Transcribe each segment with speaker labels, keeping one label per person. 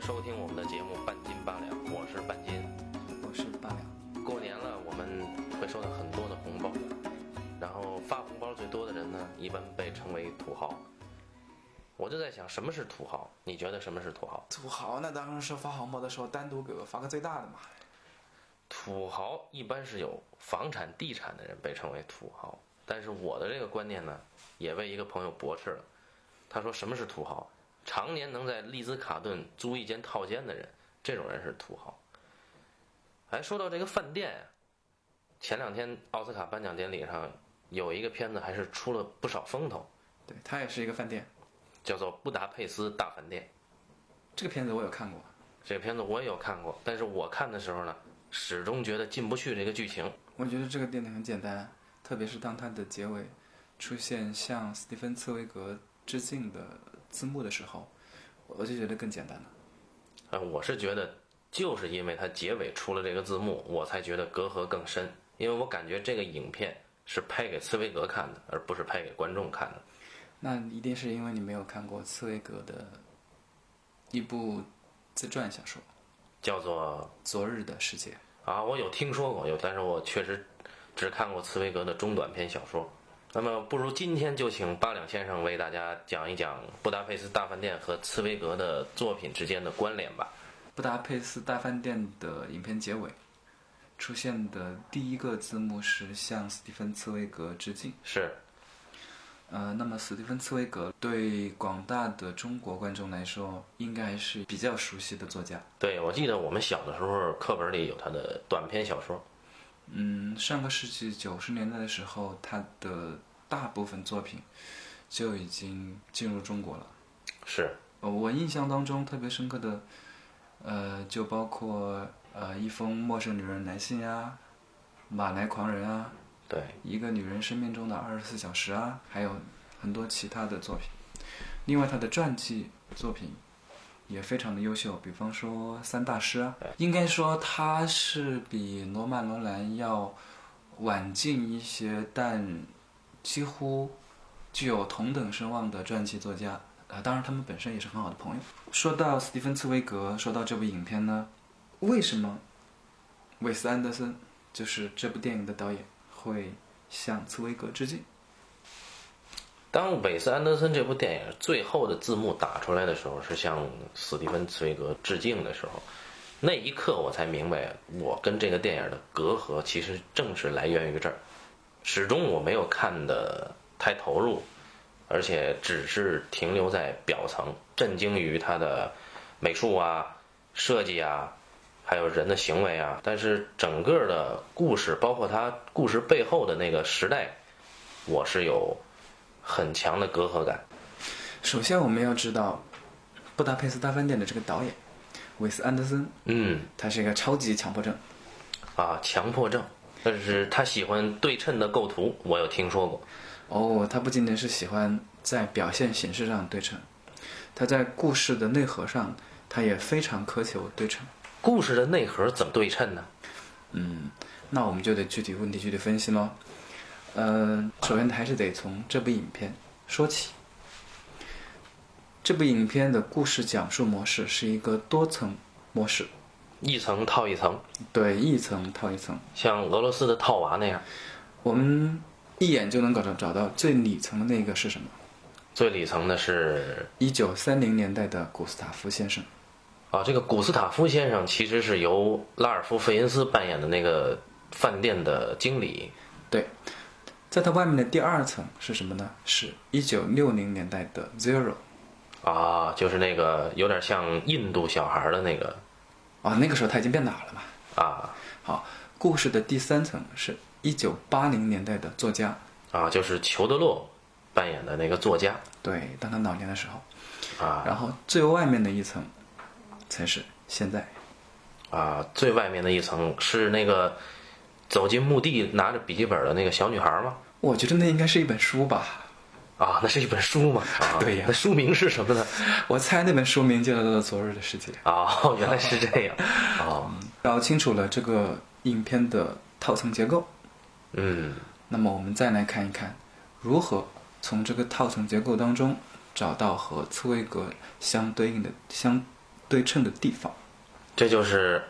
Speaker 1: 收听我们的节目《半斤八两》，我是半斤。
Speaker 2: 我是八两。
Speaker 1: 过年了，我们会收到很多的红包，然后发红包最多的人呢，一般被称为土豪。我就在想，什么是土豪？你觉得什么是土豪？
Speaker 2: 土豪那当然是发红包的时候单独给我发个最大的嘛。
Speaker 1: 土豪一般是有房产、地产的人被称为土豪，但是我的这个观念呢，也被一个朋友驳斥了。他说，什么是土豪？常年能在利兹卡顿租一间套间的人，这种人是土豪。哎，说到这个饭店呀，前两天奥斯卡颁奖典礼上有一个片子还是出了不少风头，
Speaker 2: 对，它也是一个饭店。
Speaker 1: 叫做《布达佩斯大饭店》。
Speaker 2: 这个片子我有看过，
Speaker 1: 这个片子我也有看过，但是我看的时候呢，始终觉得进不去这个剧情。
Speaker 2: 我觉得这个电影很简单，特别是当它的结尾出现向斯蒂芬·茨威格致敬的字幕的时候，我就觉得更简单了。
Speaker 1: 呃，我是觉得，就是因为它结尾出了这个字幕，我才觉得隔阂更深。因为我感觉这个影片是拍给茨威格看的，而不是拍给观众看的。
Speaker 2: 那一定是因为你没有看过茨威格的一部自传小说，
Speaker 1: 叫做《
Speaker 2: 昨日的世界》
Speaker 1: 啊，我有听说过，有，但是我确实只看过茨威格的中短篇小说。那么，不如今天就请八两先生为大家讲一讲《布达佩斯大饭店》和茨威格的作品之间的关联吧。
Speaker 2: 《布达佩斯大饭店》的影片结尾出现的第一个字幕是向斯蒂芬·茨威格致敬。
Speaker 1: 是，
Speaker 2: 呃，那么斯蒂芬·茨威格对广大的中国观众来说，应该是比较熟悉的作家。
Speaker 1: 对，我记得我们小的时候课本里有他的短篇小说。
Speaker 2: 嗯，上个世纪九十年代的时候，他的大部分作品就已经进入中国了。
Speaker 1: 是，
Speaker 2: 呃，我印象当中特别深刻的，呃，就包括呃一封陌生女人来信啊，马来狂人啊，
Speaker 1: 对，
Speaker 2: 一个女人生命中的二十四小时啊，还有很多其他的作品。另外，他的传记作品也非常的优秀，比方说《三大师》啊，应该说他是比罗曼·罗兰要晚近一些，但几乎具有同等声望的传记作家。啊，当然，他们本身也是很好的朋友。说到斯蒂芬·茨威格，说到这部影片呢，为什么韦斯·安德森就是这部电影的导演会向茨威格致敬？
Speaker 1: 当韦斯安德森这部电影最后的字幕打出来的时候，是向史蒂芬茨威格致敬的时候，那一刻我才明白，我跟这个电影的隔阂其实正是来源于这儿。始终我没有看的太投入，而且只是停留在表层，震惊于它的美术啊、设计啊，还有人的行为啊。但是整个的故事，包括它故事背后的那个时代，我是有。很强的隔阂感。
Speaker 2: 首先，我们要知道《布达佩斯大饭店》的这个导演韦斯·安德森，
Speaker 1: 嗯，
Speaker 2: 他是一个超级强迫症
Speaker 1: 啊，强迫症。但是他喜欢对称的构图，我有听说过。
Speaker 2: 哦，他不仅仅是喜欢在表现形式上对称，他在故事的内核上，他也非常苛求对称。
Speaker 1: 故事的内核怎么对称呢？
Speaker 2: 嗯，那我们就得具体问题具体分析喽。呃，首先还是得从这部影片说起。这部影片的故事讲述模式是一个多层模式，
Speaker 1: 一层套一层，
Speaker 2: 对，一层套一层，
Speaker 1: 像俄罗斯的套娃那样。
Speaker 2: 我们一眼就能搞到找到最里层的那个是什么？
Speaker 1: 最里层的是
Speaker 2: 一九三零年代的古斯塔夫先生。
Speaker 1: 啊，这个古斯塔夫先生其实是由拉尔夫·费因斯扮演的那个饭店的经理。
Speaker 2: 对。在它外面的第二层是什么呢？是一九六零年代的 Zero，
Speaker 1: 啊，就是那个有点像印度小孩的那个，
Speaker 2: 啊，那个时候他已经变老了嘛。
Speaker 1: 啊，
Speaker 2: 好，故事的第三层是一九八零年代的作家，
Speaker 1: 啊，就是裘德洛扮演的那个作家。
Speaker 2: 对，当他老年的时候，
Speaker 1: 啊，
Speaker 2: 然后最外面的一层才是现在，
Speaker 1: 啊，最外面的一层是那个。走进墓地拿着笔记本的那个小女孩吗？
Speaker 2: 我觉得那应该是一本书吧。
Speaker 1: 啊，那是一本书嘛？啊、
Speaker 2: 对呀。
Speaker 1: 那书名是什么呢？
Speaker 2: 我猜那本书名就叫做《昨日的世界》。
Speaker 1: 哦，原来是这样。哦，
Speaker 2: 搞清楚了这个影片的套层结构。
Speaker 1: 嗯。
Speaker 2: 那么我们再来看一看，如何从这个套层结构当中找到和茨威格相对应的、相对称的地方。
Speaker 1: 这就是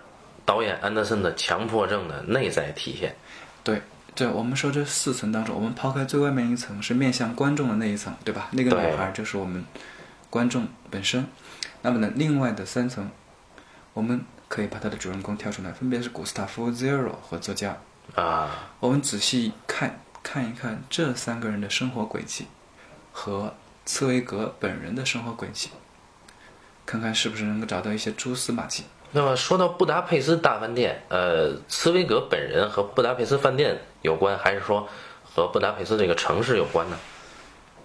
Speaker 1: 导演安德森的强迫症的内在体现。
Speaker 2: 对，这我们说这四层当中，我们抛开最外面一层是面向观众的那一层，对吧？那个女孩就是我们观众本身。那么呢，另外的三层，我们可以把它的主人公挑出来，分别是古斯塔夫 Zero 和作家。
Speaker 1: 啊，
Speaker 2: 我们仔细看看一看这三个人的生活轨迹和茨威格本人的生活轨迹，看看是不是能够找到一些蛛丝马迹。
Speaker 1: 那么说到布达佩斯大饭店，呃，茨威格本人和布达佩斯饭店有关，还是说和布达佩斯这个城市有关呢？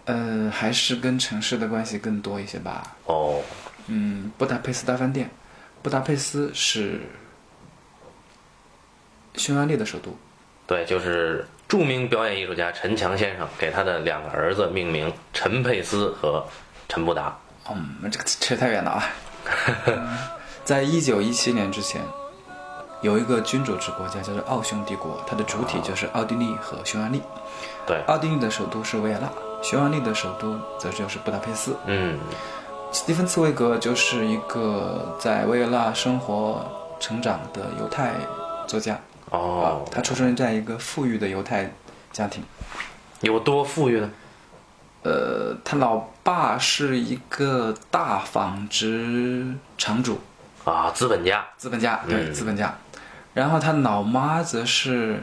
Speaker 2: 呃，还是跟城市的关系更多一些吧。
Speaker 1: 哦，
Speaker 2: 嗯，布达佩斯大饭店，布达佩斯是匈牙利的首都。
Speaker 1: 对，就是著名表演艺术家陈强先生给他的两个儿子命名陈佩斯和陈布达。
Speaker 2: 嗯，这个扯太远了啊。在一九一七年之前，有一个君主制国家叫做奥匈帝国，它的主体就是奥地利和匈牙利。
Speaker 1: 对，
Speaker 2: 奥地利的首都是维也纳，匈牙利的首都则就是布达佩斯。
Speaker 1: 嗯，
Speaker 2: 斯蒂芬·茨威格就是一个在维也纳生活成长的犹太作家。
Speaker 1: 哦
Speaker 2: 啊，，他出生在一个富裕的犹太家庭。
Speaker 1: 有多富裕呢？
Speaker 2: 呃，他老爸是一个大纺织厂主，
Speaker 1: 啊，资本家。
Speaker 2: 资本家，对，
Speaker 1: 嗯
Speaker 2: 资本家。然后他老妈则是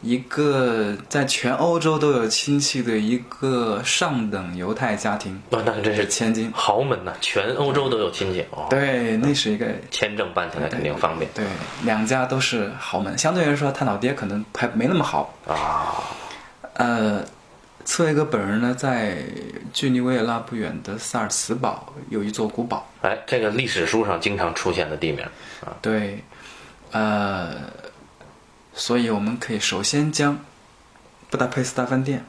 Speaker 2: 一个在全欧洲都有亲戚的一个上等犹太家庭
Speaker 1: 哇，那真是
Speaker 2: 千金。
Speaker 1: 豪门呐，全欧洲都有亲戚哦。，
Speaker 2: 对，那是一个
Speaker 1: 签证办起来肯定方便
Speaker 2: 对，两家都是豪门。相对来说，他老爹可能还没那么好。
Speaker 1: 啊。
Speaker 2: 呃，茨威格本人呢，在距离维也纳不远的萨尔茨堡有一座古堡。
Speaker 1: 哎，这个历史书上经常出现的地名啊。
Speaker 2: 对，呃，所以我们可以首先将布达佩斯大饭店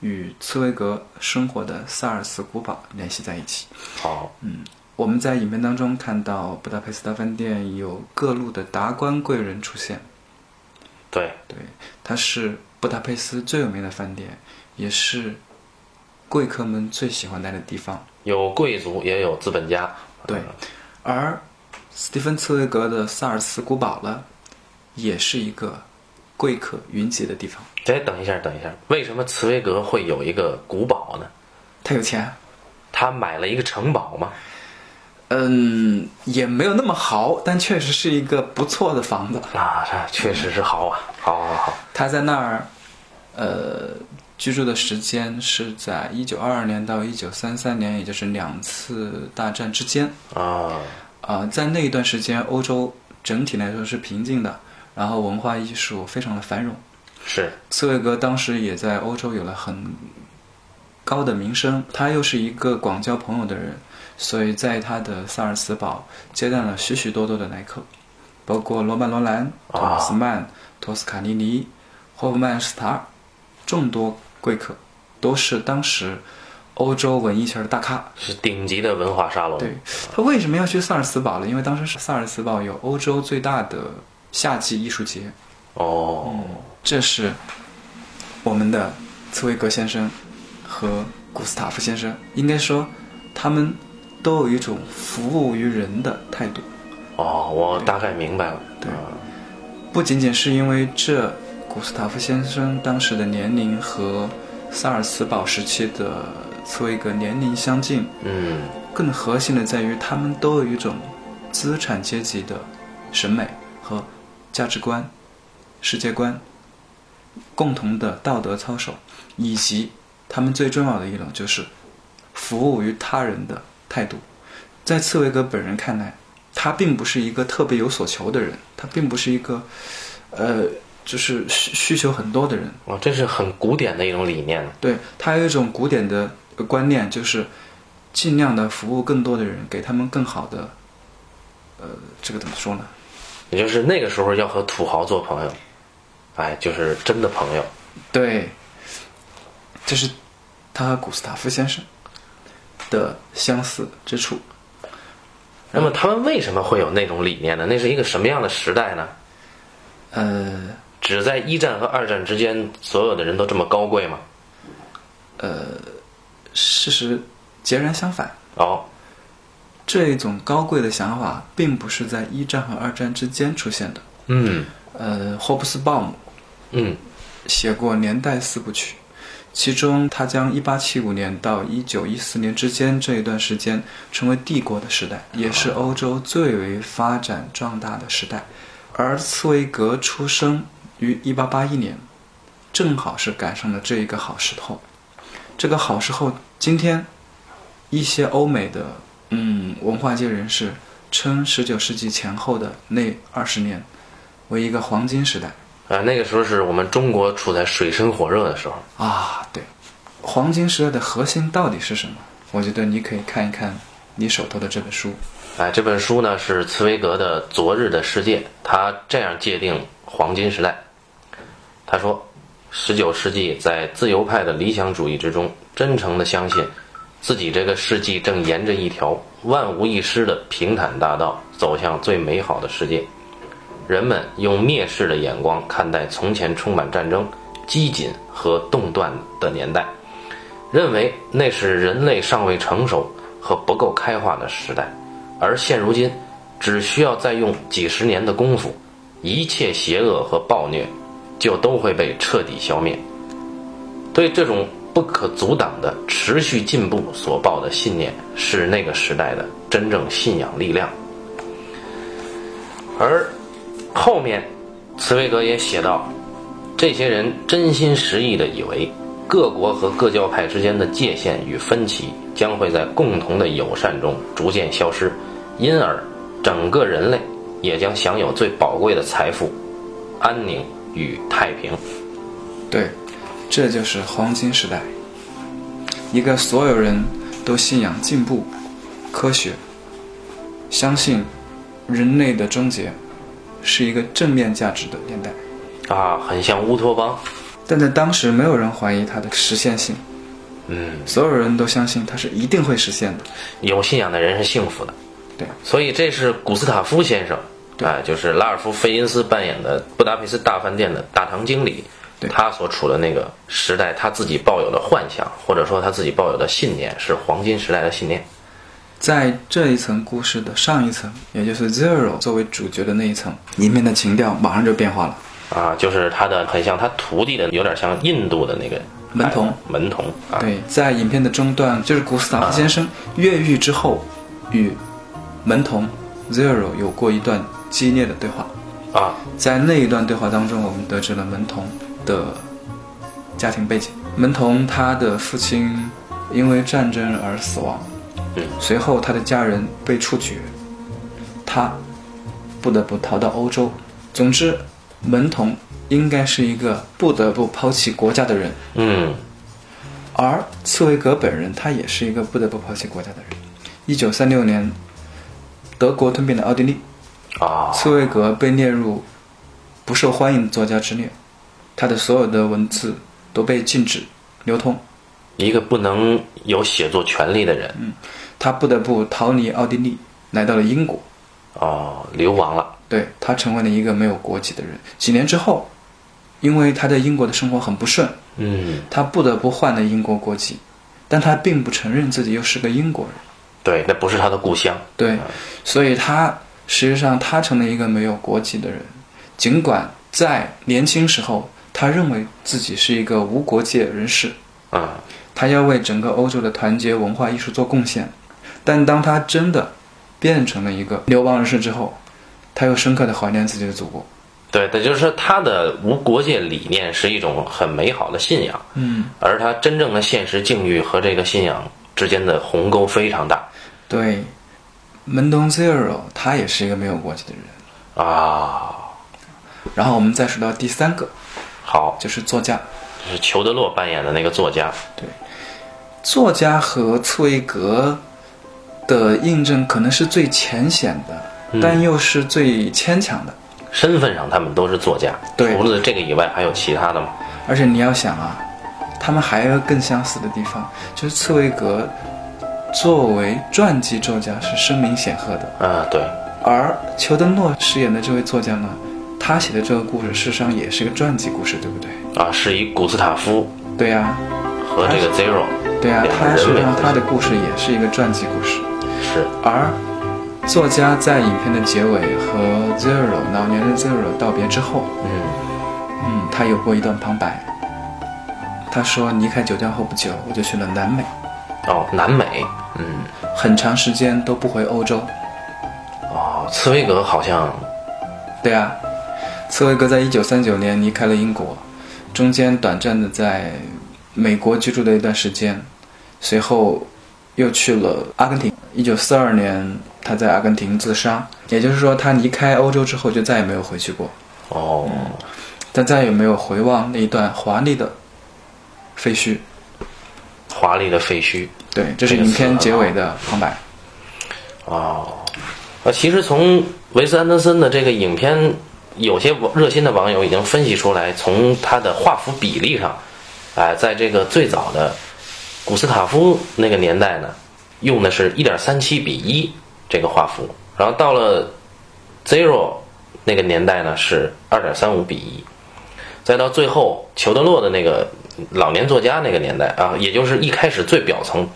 Speaker 2: 与茨威格生活的萨尔茨古堡联系在一起。
Speaker 1: 好，嗯
Speaker 2: 我们在影片当中看到布达佩斯大饭店有各路的达官贵人出现，
Speaker 1: 对，
Speaker 2: 对，它是布达佩斯最有名的饭店，也是贵客们最喜欢待的地方。
Speaker 1: 有贵族也有资本家。
Speaker 2: 对，而斯蒂芬·茨威格的萨尔茨古堡呢，也是一个贵客云集的地方。
Speaker 1: 哎，等一下，等一下，为什么茨威格会有一个古堡呢？
Speaker 2: 他有钱，
Speaker 1: 他买了一个城堡吗？
Speaker 2: 嗯，也没有那么豪，但确实是一个不错的房子。
Speaker 1: 啊，这确实是豪啊，好好好。
Speaker 2: 他在那儿，呃，居住的时间是在一九二二年到一九三三年，也就是两次大战之间。
Speaker 1: 啊，
Speaker 2: 啊、在那一段时间，欧洲整体来说是平静的，然后文化艺术非常的繁荣。
Speaker 1: 是，
Speaker 2: 茨威格当时也在欧洲有了很高的名声，他又是一个广交朋友的人，所以在他的萨尔茨堡接待了许许多多的来客，包括罗曼·罗兰、托马斯曼、托斯卡尼尼、霍夫曼斯塔尔，众多贵客，都是当时欧洲文艺圈的大咖。
Speaker 1: 是顶级的文化沙龙。
Speaker 2: 对他为什么要去萨尔茨堡呢？因为当时是萨尔茨堡有欧洲最大的夏季艺术节，
Speaker 1: 哦，
Speaker 2: 这是我们的茨威格先生和古斯塔夫先生，应该说他们都有一种服务于人的态度。
Speaker 1: 哦，我大概明白了。
Speaker 2: 对
Speaker 1: 啊
Speaker 2: 不仅仅是因为这古斯塔夫先生当时的年龄和萨尔茨堡时期的茨威格年龄相近，
Speaker 1: 嗯，
Speaker 2: 更核心的在于他们都有一种资产阶级的审美和价值观、世界观，共同的道德操守，以及他们最重要的一种就是服务于他人的态度。在茨威格本人看来，他并不是一个特别有所求的人，他并不是一个，呃，就是需需求很多的人。
Speaker 1: 哇，这是很古典的一种理念。
Speaker 2: 对他有一种古典的呃观念，就是尽量的服务更多的人，给他们更好的，呃，这个怎么说呢？
Speaker 1: 也就是那个时候要和土豪做朋友，哎，就是真的朋友。
Speaker 2: 对，这是他和古斯塔夫先生的相似之处。
Speaker 1: 那么他们为什么会有那种理念呢？那是一个什么样的时代呢？
Speaker 2: 呃
Speaker 1: 只在一战和二战之间，所有的人都这么高贵吗？
Speaker 2: 呃，事实截然相反。
Speaker 1: 哦，
Speaker 2: 这种高贵的想法并不是在一战和二战之间出现的。
Speaker 1: 嗯
Speaker 2: 呃，霍布斯鲍姆
Speaker 1: 嗯
Speaker 2: 写过《年代四部曲》，其中他将1875年到1914年之间这一段时间称为帝国的时代，也是欧洲最为发展壮大的时代。而茨威格出生于一八八一年，正好是赶上了这一个好时候。这个好时候，今天一些欧美的嗯文化界人士称十九世纪前后的那二十年为一个黄金时代。
Speaker 1: 啊，那个时候是我们中国处在水深火热的时候。
Speaker 2: 啊，对，黄金时代的核心到底是什么？我觉得你可以看一看你手头的这本书。
Speaker 1: 哎，这本书呢是茨威格的《昨日的世界》，他这样界定黄金时代。他说，十九世纪在自由派的理想主义之中，真诚地相信自己这个世纪正沿着一条万无一失的平坦大道走向最美好的世界。人们用蔑视的眼光看待从前充满战争、激进和动乱的年代，认为那是人类尚未成熟和不够开化的时代。而现如今，只需要再用几十年的功夫，一切邪恶和暴虐就都会被彻底消灭。对这种不可阻挡的持续进步所抱的信念，是那个时代的真正信仰力量。而后面，茨威格也写道，这些人真心实意地以为，各国和各教派之间的界限与分歧将会在共同的友善中逐渐消失，因而整个人类也将享有最宝贵的财富——安宁与太平。
Speaker 2: 对，这就是黄金时代，一个所有人都信仰进步、科学，相信人类的终结是一个正面价值的年代。
Speaker 1: 啊，很像乌托邦。
Speaker 2: 但在当时，没有人怀疑它的实现性，
Speaker 1: 嗯，
Speaker 2: 所有人都相信它是一定会实现的。
Speaker 1: 有信仰的人是幸福的。
Speaker 2: 对，
Speaker 1: 所以这是古斯塔夫先生，啊，就是拉尔夫·费因斯扮演的布达佩斯大饭店的大堂经理，
Speaker 2: 对
Speaker 1: 他所处的那个时代，他自己抱有的幻想，或者说他自己抱有的信念，是黄金时代的信念。
Speaker 2: 在这一层故事的上一层，也就是 Zero 作为主角的那一层，里面的情调马上就变化了。
Speaker 1: 啊，就是他的很像他徒弟的，有点像印度的那个
Speaker 2: 门童
Speaker 1: 哎门童啊，
Speaker 2: 对，在影片的中段，就是古斯塔夫先生越狱之后，与门童 Zero 有过一段激烈的对话。
Speaker 1: 啊，
Speaker 2: 在那一段对话当中，我们得知了门童的家庭背景。门童他的父亲因为战争而死亡，
Speaker 1: 嗯，
Speaker 2: 随后他的家人被处决，他不得不逃到欧洲。总之，门童应该是一个不得不抛弃国家的人，
Speaker 1: 嗯
Speaker 2: 而茨威格本人他也是一个不得不抛弃国家的人。一九三六年，德国吞并了奥地利，
Speaker 1: 啊，
Speaker 2: 茨威格被列入不受欢迎的作家之列，他的所有的文字都被禁止流通，
Speaker 1: 一个不能有写作权利的人，嗯
Speaker 2: 他不得不逃离奥地利，来到了英国。
Speaker 1: 哦，流亡了，
Speaker 2: 对他成为了一个没有国籍的人。几年之后，因为他在英国的生活很不顺，
Speaker 1: 嗯，
Speaker 2: 他不得不换了英国国籍，但他并不承认自己又是个英国人。
Speaker 1: 对，那不是他的故乡，
Speaker 2: 对，所以他实际上他成了一个没有国籍的人。尽管在年轻时候，他认为自己是一个无国界人士，
Speaker 1: 啊，
Speaker 2: 他要为整个欧洲的团结文化艺术做贡献。但当他真的变成了一个流亡人士之后，他又深刻的怀念自己的祖国。
Speaker 1: 对，也就是说他的无国界理念是一种很美好的信仰，
Speaker 2: 嗯，
Speaker 1: 而他真正的现实境遇和这个信仰之间的鸿沟非常大
Speaker 2: 对，门东 Zero 他也是一个没有国籍的人。
Speaker 1: 啊。
Speaker 2: 然后我们再说到第三个，
Speaker 1: 好，
Speaker 2: 就是作家。
Speaker 1: 就是裘德洛扮演的那个作家，对
Speaker 2: 作家和茨威格的印证可能是最浅显的，但又是最牵强的。
Speaker 1: 身份上他们都是作家，
Speaker 2: 对
Speaker 1: 除了这个以外，还有其他的吗？
Speaker 2: 而且你要想啊，他们还有更相似的地方，就是茨威格作为传记作家是声名显赫的，
Speaker 1: 啊，对，
Speaker 2: 而裘德诺饰演的这位作家呢，他写的这个故事事实上也是个传记故事，对不对？
Speaker 1: 啊，是以古斯塔夫。
Speaker 2: 对呀、
Speaker 1: 和这个 Zero
Speaker 2: 对呀、
Speaker 1: 两个
Speaker 2: 他实际
Speaker 1: 人为核心
Speaker 2: 上他的故事也是一个传记故事。
Speaker 1: 是，
Speaker 2: 而作家在影片的结尾和 Zero 老年人 Zero 道别之后，
Speaker 1: 嗯。
Speaker 2: 嗯，他有过一段旁白。他说离开九江后不久，我就去了南美，
Speaker 1: 哦，南美，嗯，
Speaker 2: 很长时间都不回欧洲。
Speaker 1: 哦，茨威格好像，
Speaker 2: 对啊，茨威格在一九三九年离开了英国，中间短暂的在美国居住了一段时间，随后又去了阿根廷。一九四二年，他在阿根廷自杀，也就是说，他离开欧洲之后就再也没有回去过，
Speaker 1: 哦，
Speaker 2: 但再也没有回望那一段华丽的废墟。
Speaker 1: 华丽的废墟。
Speaker 2: 对，这是影片结尾的旁白。
Speaker 1: 哦，呃，其实从维斯安德森的这个影片，有些热心的网友已经分析出来，从他的画幅比例上，哎、在这个最早的古斯塔夫那个年代呢，用的是一点三七比一这个画幅，然后到了 Zero 那个年代呢是二点三五比一，再到最后裘德洛的那个老年作家那个年代啊，也就是一开始最表层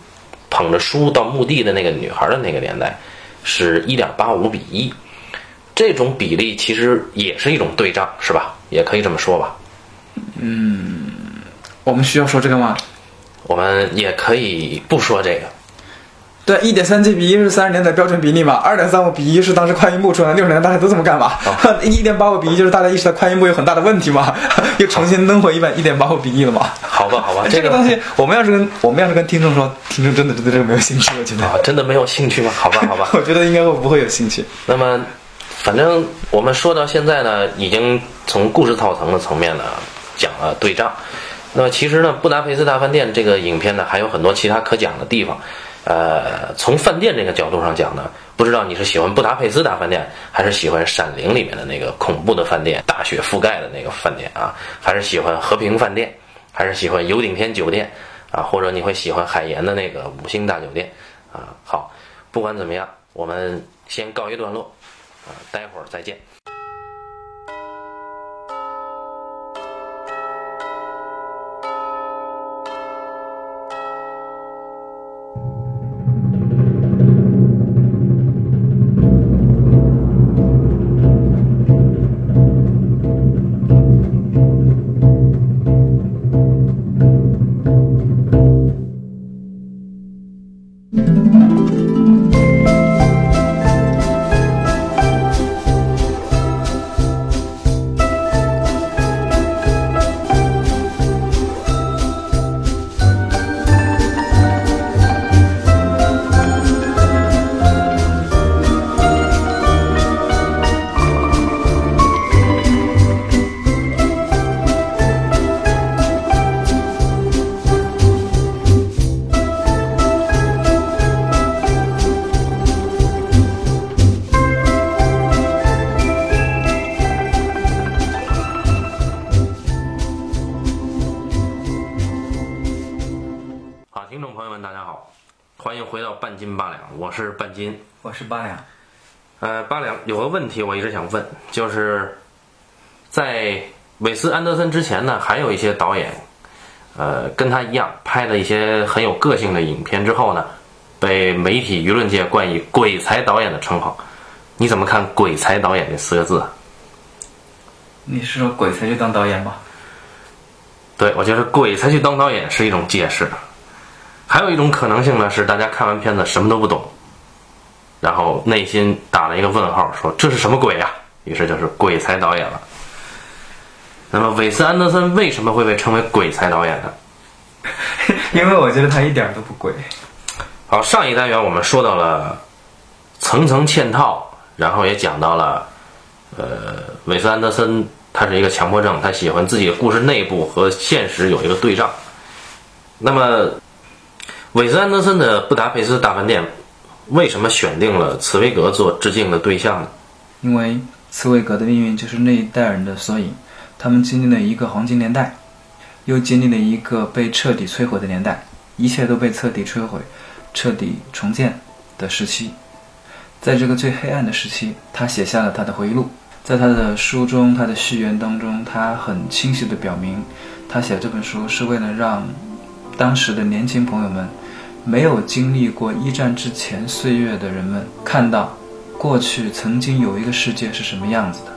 Speaker 1: 捧着书到墓地的那个女孩的那个年代，是一点八五比一。这种比例其实也是一种对仗，是吧？也可以这么说吧。
Speaker 2: 嗯我们需要说这个吗？
Speaker 1: 我们也可以不说这个。
Speaker 2: 对，一点三七比一是三十年代标准比例嘛，二点三五比一是当时快音部出来，六十年代大家都这么干嘛？一点八五比一就是大家意识到快音部有很大的问题嘛，又重新弄回一版一点八五比一了嘛。
Speaker 1: 好吧，好吧，
Speaker 2: 这个东西，我们要是跟我们要是跟听众说，听众真的对这个没有兴趣，我觉得，
Speaker 1: 啊，真的没有兴趣吗？好吧，好吧。
Speaker 2: 我觉得应该会不会有兴趣。
Speaker 1: 那么，反正我们说到现在呢，已经从故事套层的层面呢讲了对仗。那么其实呢，《布达佩斯大饭店》这个影片呢，还有很多其他可讲的地方。呃，从饭店这个角度上讲呢，不知道你是喜欢布达佩斯大饭店，还是喜欢《闪灵》里面的那个恐怖的饭店，大雪覆盖的那个饭店啊，还是喜欢和平饭店，还是喜欢游顶天酒店啊，或者你会喜欢海盐的那个五星大酒店啊？好，不管怎么样，我们先告一段落。啊，待会儿再见。欢迎回到半斤八两，我是半斤。
Speaker 2: 我是八两，
Speaker 1: 呃，八两有个问题我一直想问，就是在韦斯安德森之前呢，还有一些导演，呃，跟他一样拍了一些很有个性的影片之后呢，被媒体舆论界冠以“鬼才导演”的称号。你怎么看“鬼才导演”这四个字啊？
Speaker 2: 你是说鬼才去当导演吗？
Speaker 1: 对，我觉得“鬼才去当导演”是一种解释。还有一种可能性呢，是大家看完片子什么都不懂，然后内心打了一个问号，说这是什么鬼呀、于是就是鬼才导演了。那么韦斯安德森为什么会被称为鬼才导演呢？
Speaker 2: 因为我觉得他一点都不鬼。
Speaker 1: 好，上一单元我们说到了层层嵌套，然后也讲到了，呃，韦斯安德森他是一个强迫症，他喜欢自己的故事内部和现实有一个对仗。那么，韦斯安德森的《布达佩斯大饭店》为什么选定了茨威格做致敬的对象呢？
Speaker 2: 因为茨威格的命运就是那一代人的缩影，他们经历了一个黄金年代，又经历了一个被彻底摧毁的年代，一切都被彻底摧毁、彻底重建的时期。在这个最黑暗的时期，他写下了他的回忆录。在他的书中，他的序言当中，他很清晰地表明，他写这本书是为了让当时的年轻朋友们没有经历过一战之前岁月的人们看到，过去曾经有一个世界是什么样子的，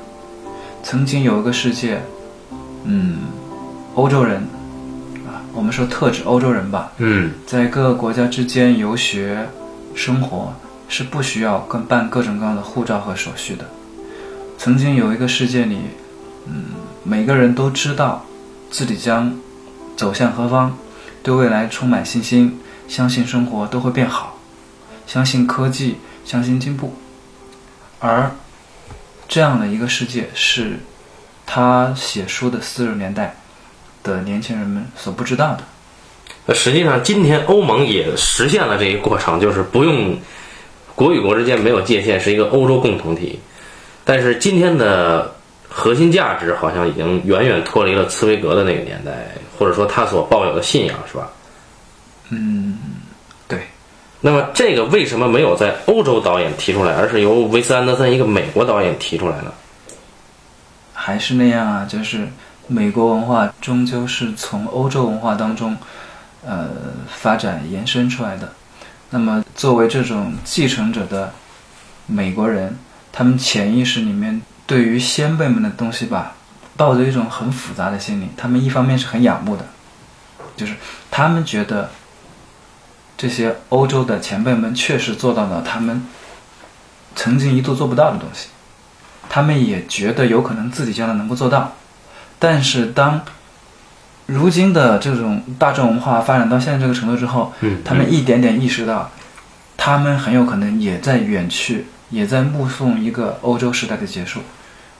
Speaker 2: 曾经有一个世界，嗯，欧洲人，啊，我们说特指欧洲人吧，
Speaker 1: 嗯，
Speaker 2: 在各个国家之间游学、生活是不需要跟办各种各样的护照和手续的。曾经有一个世界里，嗯，每个人都知道自己将走向何方，对未来充满信心，相信生活都会变好，相信科技，相信进步。而这样的一个世界是他写书的四十年代的年轻人们所不知道的。
Speaker 1: 那实际上，今天欧盟也实现了这一过程，就是不用国与国之间没有界限，是一个欧洲共同体。但是今天的核心价值好像已经远远脱离了茨威格的那个年代，或者说他所抱有的信仰，是吧？
Speaker 2: 嗯，对。
Speaker 1: 那么这个为什么没有在欧洲导演提出来，而是由维斯安德森一个美国导演提出来呢？
Speaker 2: 还是那样啊，就是美国文化终究是从欧洲文化当中，呃，发展延伸出来的。那么作为这种继承者的美国人，他们潜意识里面对于先辈们的东西吧，抱着一种很复杂的心理。他们一方面是很仰慕的，就是他们觉得这些欧洲的前辈们确实做到了他们曾经一度做不到的东西。他们也觉得有可能自己将来能够做到，但是当如今的这种大众文化发展到现在这个程度之后，
Speaker 1: 嗯
Speaker 2: 他们一点点意识到，他们很有可能也在远去，也在目送一个欧洲时代的结束，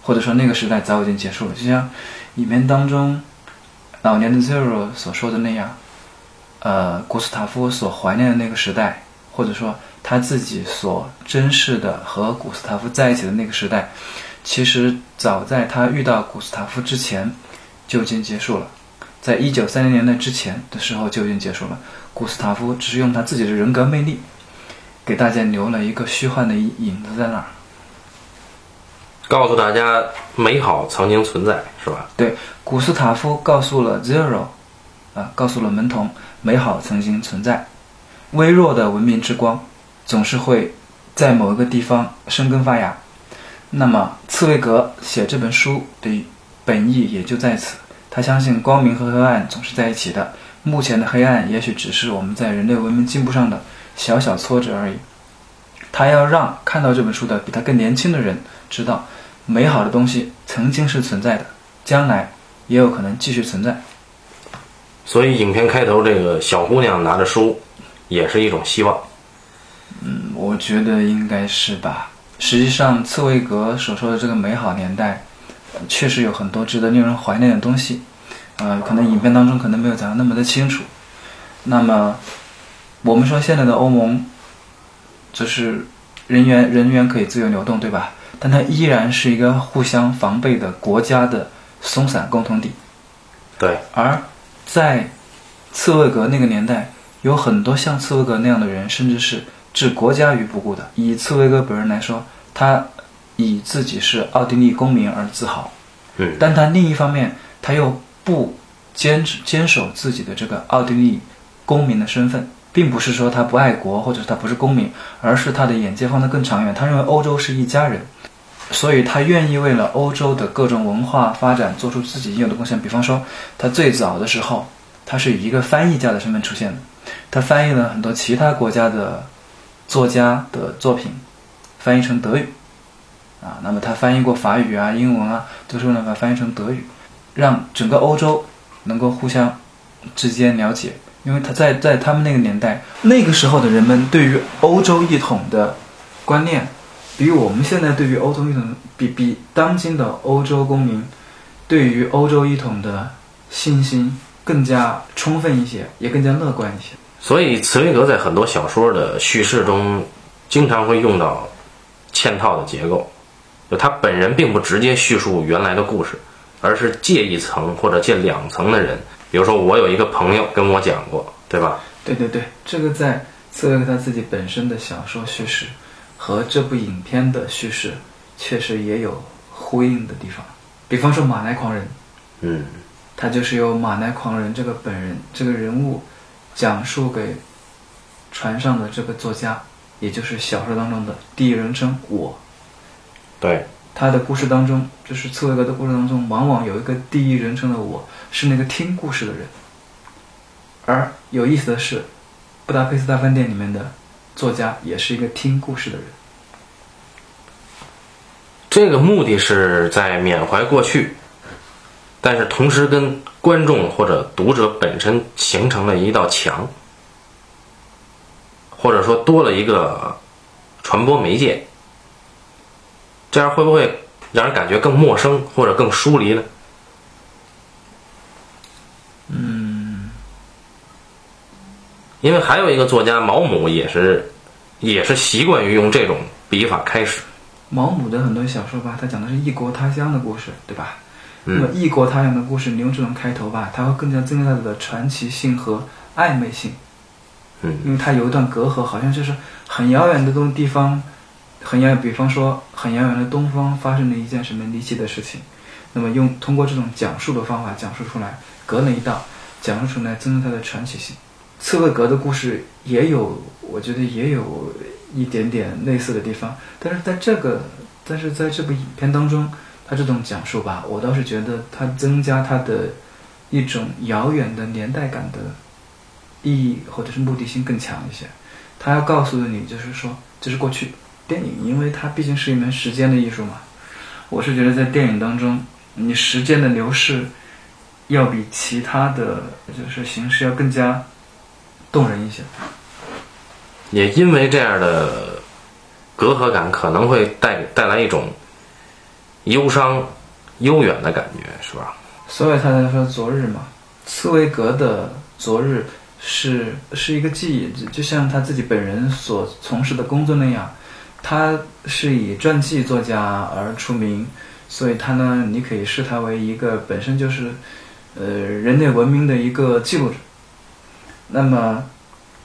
Speaker 2: 或者说那个时代早已经结束了。就像影片当中老年的 Zero 所说的那样，呃，古斯塔夫所怀念的那个时代，或者说他自己所珍视的和古斯塔夫在一起的那个时代，其实早在他遇到古斯塔夫之前就已经结束了。在一九三零年代之前的时候就已经结束了。古斯塔夫只是用他自己的人格魅力，给大家留了一个虚幻的影子在那儿。
Speaker 1: 告诉大家美好曾经存在，是吧？
Speaker 2: 对，古斯塔夫告诉了 Zero，啊，告诉了门童，美好曾经存在。微弱的文明之光，总是会在某一个地方生根发芽。那么，茨威格写这本书的本意也就在此。他相信光明和黑暗总是在一起的。目前的黑暗也许只是我们在人类文明进步上的小小挫折而已。他要让看到这本书的比他更年轻的人知道，美好的东西曾经是存在的，将来也有可能继续存在。
Speaker 1: 所以影片开头这个小姑娘拿着书，也是一种希望。
Speaker 2: 嗯，我觉得应该是吧。实际上，茨威格所说的这个美好年代，呃确实有很多值得令人怀念的东西。呃，可能影片当中可能没有讲的那么的清楚。那么，我们说现在的欧盟，就是人员人员可以自由流动，对吧？但它依然是一个互相防备的国家的松散共同体。
Speaker 1: 对，
Speaker 2: 而在茨威格那个年代，有很多像茨威格那样的人，甚至是置国家于不顾的。以茨威格本人来说，他以自己是奥地利公民而自豪，
Speaker 1: 对，
Speaker 2: 但他另一方面，他又不坚持坚守自己的这个奥地利公民的身份，并不是说他不爱国，或者是他不是公民，而是他的眼界放得更长远。他认为欧洲是一家人，所以他愿意为了欧洲的各种文化发展做出自己应有的贡献。比方说，他最早的时候，他是以一个翻译家的身份出现的，他翻译了很多其他国家的作家的作品，翻译成德语。啊，那么他翻译过法语啊、英文啊，都是为了把它翻译成德语，让整个欧洲能够互相之间了解。因为他在在他们那个年代，那个时候的人们对于欧洲一统的观念，比我们现在对于欧洲一统，比比当今的欧洲公民对于欧洲一统的信心更加充分一些，也更加乐观一些。
Speaker 1: 所以茨威格在很多小说的叙事中，经常会用到嵌套的结构，就他本人并不直接叙述原来的故事，而是借一层或者借两层的人。比如说，我有一个朋友跟我讲过，对吧？
Speaker 2: 对对对，这个在茨威格他自己本身的小说叙事和这部影片的叙事确实也有呼应的地方。比方说马奈狂人，
Speaker 1: 嗯，
Speaker 2: 他就是由马奈狂人这个本人这个人物讲述给船上的这个作家，也就是小说当中的第一人称我。
Speaker 1: 对，
Speaker 2: 他的故事当中，就是茨威格的故事当中，往往有一个第一人称的我，是那个听故事的人。而有意思的是，《布达佩斯大饭店》里面的作家也是一个听故事的人。
Speaker 1: 这个目的是在缅怀过去，但是同时跟观众或者读者本身形成了一道墙，或者说多了一个传播媒介。这样会不会让人感觉更陌生或者更疏离呢？因为还有一个作家毛姆也是，也是习惯于用这种笔法开始。
Speaker 2: 毛姆的很多小说吧，他讲的是异国他乡的故事，对吧？那么异国他乡的故事，你用这种开头吧，它会更加增加它的传奇性和暧昧性。
Speaker 1: 嗯，
Speaker 2: 因为它有一段隔阂，好像就是很遥远的东地方。很遥远，比方说很遥远的东方发生了一件什么离奇的事情，那么用通过这种讲述的方法讲述出来，隔了一道，讲述出来，增加它的传奇性。茨威格的故事也有，我觉得也有一点点类似的地方，但是在这个，但是在这部影片当中，他这种讲述吧，我倒是觉得它增加它的一种遥远的年代感的意义或者是目的性更强一些。他要告诉的你，就是说这是过去。电影，因为它毕竟是一门时间的艺术嘛，我是觉得在电影当中，你时间的流逝要比其他的就是形式要更加动人一些。
Speaker 1: 也因为这样的隔阂感，可能会带带来一种忧伤、悠远的感觉，是吧？
Speaker 2: 所以他才说昨日嘛，茨威格的昨日是是一个记忆，就像他自己本人所从事的工作那样。他是以传记作家而出名，所以他呢，你可以视他为一个本身就是，呃，人类文明的一个记录者。那么，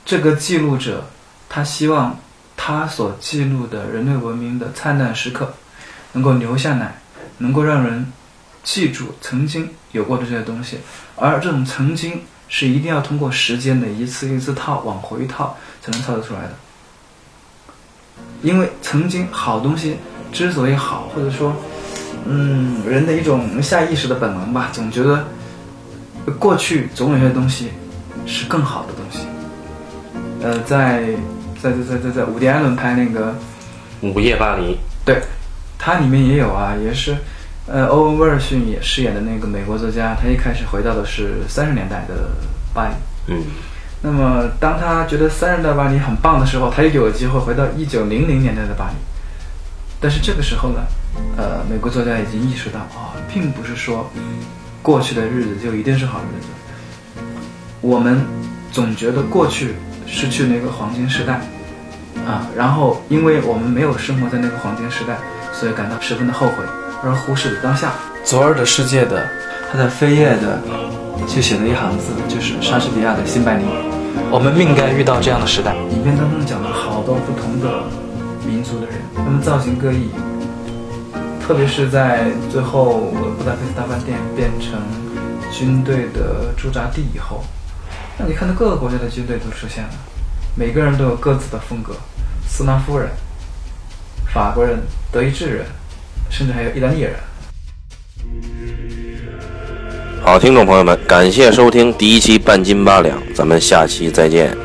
Speaker 2: 这个记录者，他希望他所记录的人类文明的灿烂时刻，能够留下来，能够让人记住曾经有过的这些东西。而这种曾经是一定要通过时间的一次一次套往回套才能套得出来的。因为曾经好东西之所以好，或者说，嗯，人的一种下意识的本能吧，总觉得过去总有些东西是更好的东西。呃，在在在在在在伍迪·艾伦拍那个《
Speaker 1: 午夜巴黎》，
Speaker 2: 对，它里面也有啊，也是，呃，欧文·威尔逊也饰演的那个美国作家，他一开始回到的是三十年代的巴黎。
Speaker 1: 嗯。
Speaker 2: 那么，当他觉得三十代巴黎很棒的时候，他又有机会回到一九零零年代的巴黎。但是这个时候呢，呃，美国作家已经意识到啊，并不是说过去的日子就一定是好日子。我们总觉得过去失去那个黄金时代啊，然后因为我们没有生活在那个黄金时代，所以感到十分的后悔，而忽视了当下。昨儿的世界的，他在扉页的就写了一行字，就是莎士比亚的《新白尼》。我们命该遇到这样的时代。影片当中讲了好多不同的民族的人，他们造型各异。特别是在最后布达佩斯大饭店变成军队的驻扎地以后，你看到各个国家的军队都出现了，每个人都有各自的风格。斯拉夫人、法国人、德意志人，甚至还有意大利人。
Speaker 1: 好，听众朋友们，感谢收听第一期半斤八两，咱们下期再见。